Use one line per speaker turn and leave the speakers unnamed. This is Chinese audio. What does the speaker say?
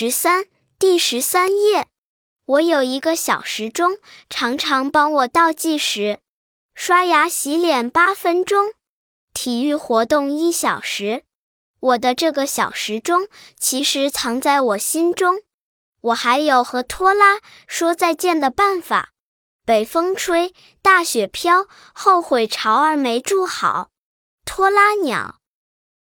十三第十三页。我有一个小时钟常常帮我倒计时刷牙洗脸八分钟体育活动一小时。我的这个小时钟其实藏在我心中我还有和拖拉说再见的办法。北风吹大雪飘后悔巢儿没筑好。拖拉鸟